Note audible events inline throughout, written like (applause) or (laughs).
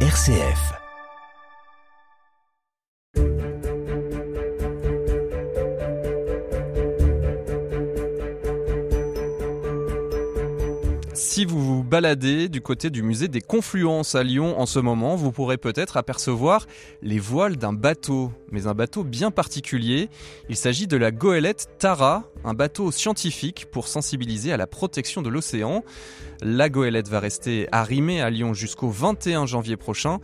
RCF. Si vous vous baladez du côté du musée des Confluences à Lyon en ce moment, vous pourrez peut-être apercevoir les voiles d'un bateau, mais un bateau bien particulier. Il s'agit de la goélette Tara, un bateau scientifique pour sensibiliser à la protection de l'océan. La goélette va rester arrimée à Lyon jusqu'au 21 janvier prochain.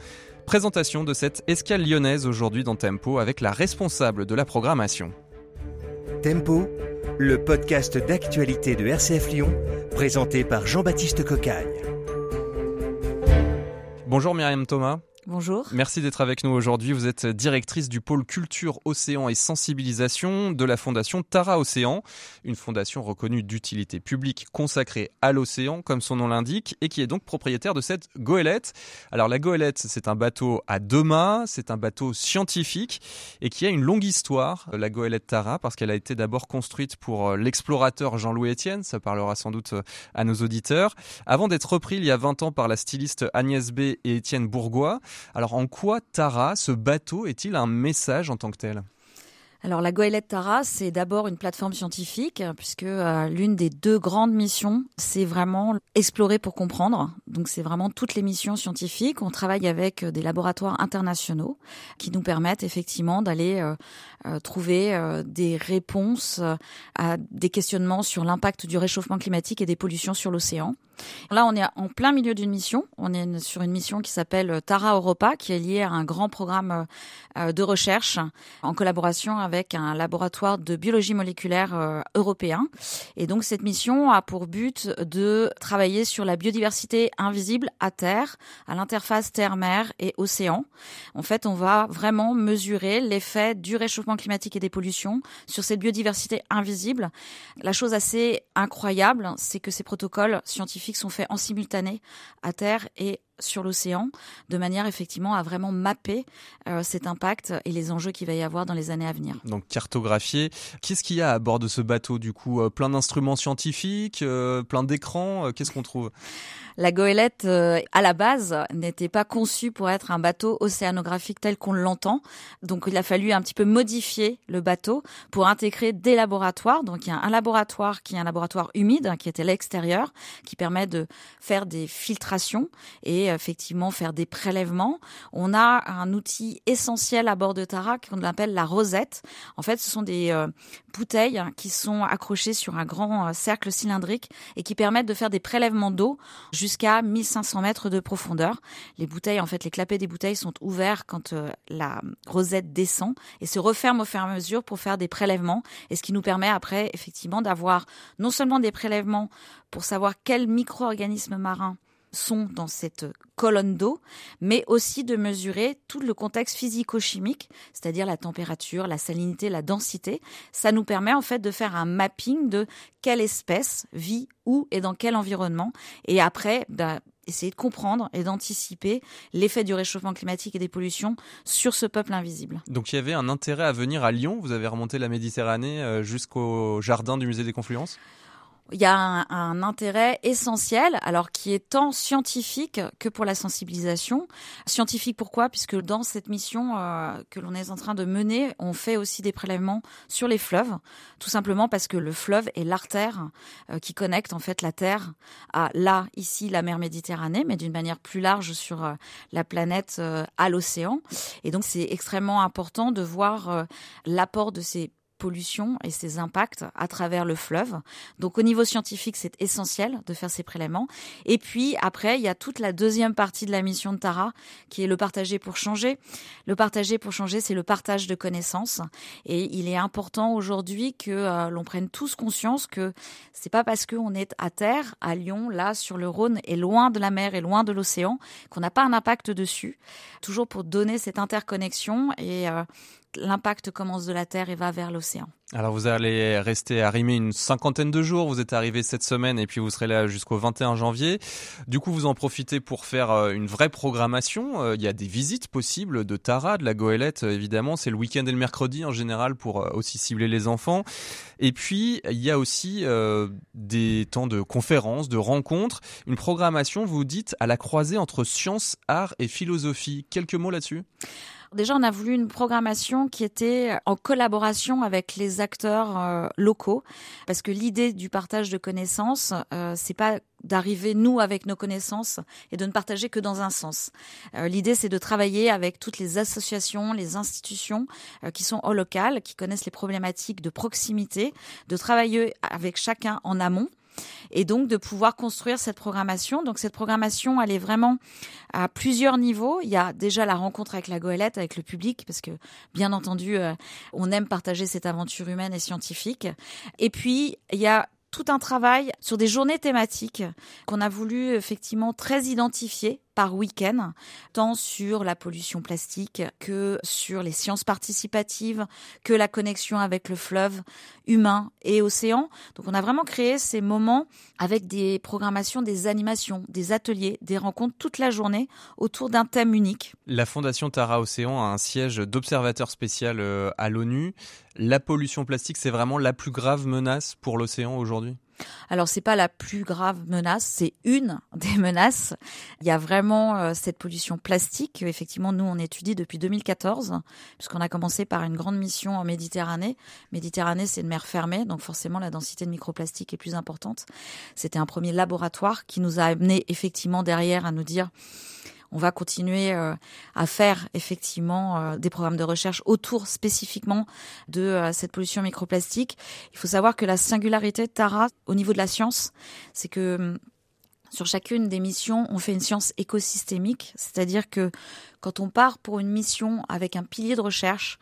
Présentation de cette escale lyonnaise aujourd'hui dans Tempo avec la responsable de la programmation. Tempo, le podcast d'actualité de RCF Lyon, présenté par Jean-Baptiste Cocagne. Bonjour Myriam Thomas. Bonjour. Merci d'être avec nous aujourd'hui. Vous êtes directrice du pôle culture, océan et sensibilisation de la fondation Tara Océan, une fondation reconnue d'utilité publique consacrée à l'océan, comme son nom l'indique, et qui est donc propriétaire de cette goélette. Alors la goélette, c'est un bateau à deux mâts, c'est un bateau scientifique et qui a une longue histoire, la goélette Tara, parce qu'elle a été d'abord construite pour euh, l'explorateur Jean-Louis Etienne, ça parlera sans doute euh, à nos auditeurs, avant d'être repris il y a 20 ans par la styliste Agnès B et Étienne Bourgois. Alors en quoi Tara, ce bateau, est-il un message en tant que tel? Alors la goélette Tara, c'est d'abord une plateforme scientifique, puisque euh, l'une des deux grandes missions, c'est vraiment explorer pour comprendre. Donc c'est vraiment toutes les missions scientifiques. On travaille avec euh, des laboratoires internationaux qui nous permettent effectivement d'aller euh, trouver des réponses à des questionnements sur l'impact du réchauffement climatique et des pollutions sur l'océan. Là, on est en plein milieu d'une mission. On est sur une mission qui s'appelle Tara Europa, qui est liée à un grand programme euh, de recherche en collaboration avec un laboratoire de biologie moléculaire européen. Et donc, cette mission a pour but de travailler sur la biodiversité invisible à terre, à l'interface terre-mer et océan. En fait, on va vraiment mesurer l'effet du réchauffement climatique et des pollutions, sur cette biodiversité invisible. La chose assez incroyable, c'est que ces protocoles scientifiques sont faits en simultané à terre et sur l'océan, de manière effectivement à vraiment mapper euh, cet impact et les enjeux qu'il va y avoir dans les années à venir. Donc cartographier. Qu'est-ce qu'il y a à bord de ce bateau du coup euh, Plein d'instruments scientifiques, euh, plein d'écrans. Qu'est-ce qu'on trouve? La goélette, à la base, n'était pas conçue pour être un bateau océanographique tel qu'on l'entend. Donc, il a fallu un petit peu modifier le bateau pour intégrer des laboratoires. Donc, il y a un laboratoire qui est un laboratoire humide, qui était à l'extérieur, qui permet de faire des filtrations et effectivement faire des prélèvements. On a un outil essentiel à bord de Tara qu'on appelle la rosette. En fait, ce sont des euh, bouteilles qui sont accrochées sur un grand euh, cercle cylindrique et qui permettent de faire des prélèvements d'eau jusqu'à 1500 mètres de profondeur. Les bouteilles, en fait, les clapets des bouteilles sont ouverts quand euh, la rosette descend et se referment au fur et à mesure pour faire des prélèvements. Et ce qui nous permet après, effectivement, d'avoir non seulement des prélèvements pour savoir quels micro-organismes marins sont dans cette colonne d'eau, mais aussi de mesurer tout le contexte physico-chimique, c'est-à-dire la température, la salinité, la densité. Ça nous permet en fait de faire un mapping de quelle espèce vit où et dans quel environnement. Et après, bah, essayer de comprendre et d'anticiper l'effet du réchauffement climatique et des pollutions sur ce peuple invisible. Donc il y avait un intérêt à venir à Lyon, vous avez remonté la Méditerranée euh, jusqu'au jardin du musée des Confluences? Il y a un, intérêt essentiel, alors qui est tant scientifique que pour la sensibilisation. Scientifique pourquoi? Puisque dans cette mission euh, que l'on est en train de mener, on fait aussi des prélèvements sur les fleuves, tout simplement parce que le fleuve est l'artère euh, qui connecte en fait la Terre à là ici la mer Méditerranée, mais d'une manière plus large sur euh, la planète à l'océan. Et donc c'est extrêmement important de voir l'apport de ces pollution et ses impacts à travers le fleuve. Donc au niveau scientifique, c'est essentiel de faire ces prélèvements. Et puis après, il y a toute la deuxième partie de la mission de Tara, qui est le partager pour changer. Le partager pour changer, c'est le partage de connaissances. Et il est important aujourd'hui que euh, l'on prenne tous conscience que c'est pas parce qu'on est à terre, à Lyon, là, sur le Rhône, et loin de la mer et loin de l'océan, qu'on n'a pas un impact dessus. Toujours pour donner cette interconnexion et euh, l'impact commence de la Terre et va vers l'océan. Alors vous allez rester arrimé une cinquantaine de jours, vous êtes arrivé cette semaine et puis vous serez là jusqu'au 21 janvier. Du coup vous en profitez pour faire euh, une vraie programmation. Euh, il y a des visites possibles de Tara, de la goélette évidemment, c'est le week-end et le mercredi en général pour euh, aussi cibler les enfants. Et puis il y a aussi des temps de conférences, de rencontres, une programmation vous dites à la croisée entre science, art et philosophie. Quelques mots là-dessus? Déjà, on a voulu une programmation qui était en collaboration avec les acteurs euh, locaux, parce que l'idée du partage de connaissances, euh, c'est pas d'arriver nous avec nos connaissances et de ne partager que dans un sens. Euh, l'idée c'est de travailler avec toutes les associations, les institutions qui sont au local, qui connaissent les problématiques de proximité, de travailler avec chacun en amont et donc de pouvoir construire cette programmation. Donc cette programmation, elle est vraiment à plusieurs niveaux. Il y a déjà la rencontre avec la goélette, avec le public, parce que bien entendu, euh, on aime partager cette aventure humaine et scientifique. Et puis, il y a tout un travail sur des journées thématiques qu'on a voulu effectivement très identifier par week-end, tant sur la pollution plastique que sur les sciences participatives, que la connexion avec le fleuve humain et océan. Donc on a vraiment créé ces moments avec des programmations, des animations, des ateliers, des rencontres toute la journée autour d'un thème unique. La Fondation Tara Océan a un siège d'observateur spécial euh, à l'ONU. La pollution plastique, c'est vraiment la plus grave menace pour l'océan aujourd'hui? Alors c'est pas la plus grave menace, c'est une (laughs) des menaces. Il y a vraiment euh, cette pollution plastique. Effectivement, nous on étudie depuis 2014, puisqu'on a commencé par une grande mission en Méditerranée. Méditerranée, c'est une mer fermée, donc forcément la densité de microplastique est plus importante. C'était un premier laboratoire qui nous a amené effectivement derrière à nous dire on va continuer euh, à faire effectivement euh, des programmes de recherche autour spécifiquement de euh, cette pollution microplastique. Il faut savoir que la singularité Tara au niveau de la science, c'est que hum, sur chacune des missions, on fait une science écosystémique, c'est-à-dire que quand on part pour une mission avec un pilier de recherche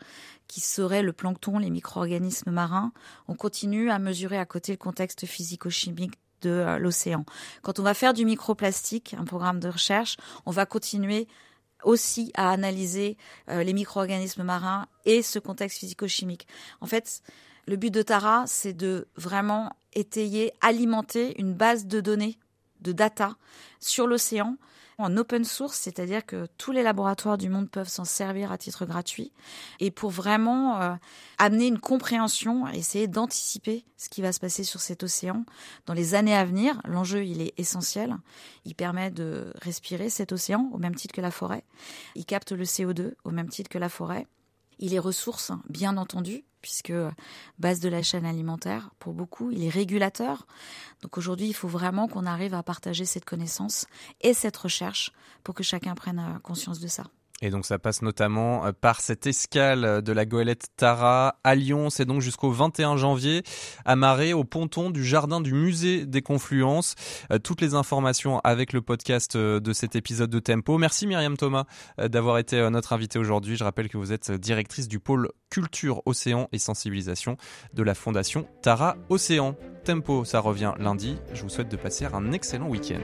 qui serait le plancton, les micro-organismes marins, on continue à mesurer à côté le contexte physico-chimique de euh, l'océan. Quand on va faire du microplastique, un programme de recherche, on va continuer aussi à analyser euh, les micro-organismes marins et ce contexte physico-chimique. En fait, le but de Tara, c'est de vraiment étayer, alimenter une base de données, de data sur l'océan en open source, c'est-à-dire que tous les laboratoires du monde peuvent s'en servir à titre gratuit, et pour vraiment euh, amener une compréhension, essayer d'anticiper ce qui va se passer sur cet océan dans les années à venir. L'enjeu, il est essentiel. Il permet de respirer cet océan au même titre que la forêt. Il capte le CO2 au même titre que la forêt. Il est ressource, bien entendu, puisque base de la chaîne alimentaire pour beaucoup, il est régulateur. Donc aujourd'hui, il faut vraiment qu'on arrive à partager cette connaissance et cette recherche pour que chacun prenne conscience de ça. Et donc ça passe notamment euh, par cette escale de la goélette Tara à Lyon. C'est donc jusqu'au 21 janvier, amarré au ponton du jardin du musée des Confluences. Euh, toutes les informations avec le podcast euh, de cet épisode de Tempo. Merci Myriam Thomas d'avoir été notre invitée aujourd'hui. Je rappelle que vous êtes directrice du pôle culture, océan et sensibilisation de la fondation Tara Océan. Tempo, ça revient lundi. Je vous souhaite de passer un excellent week-end.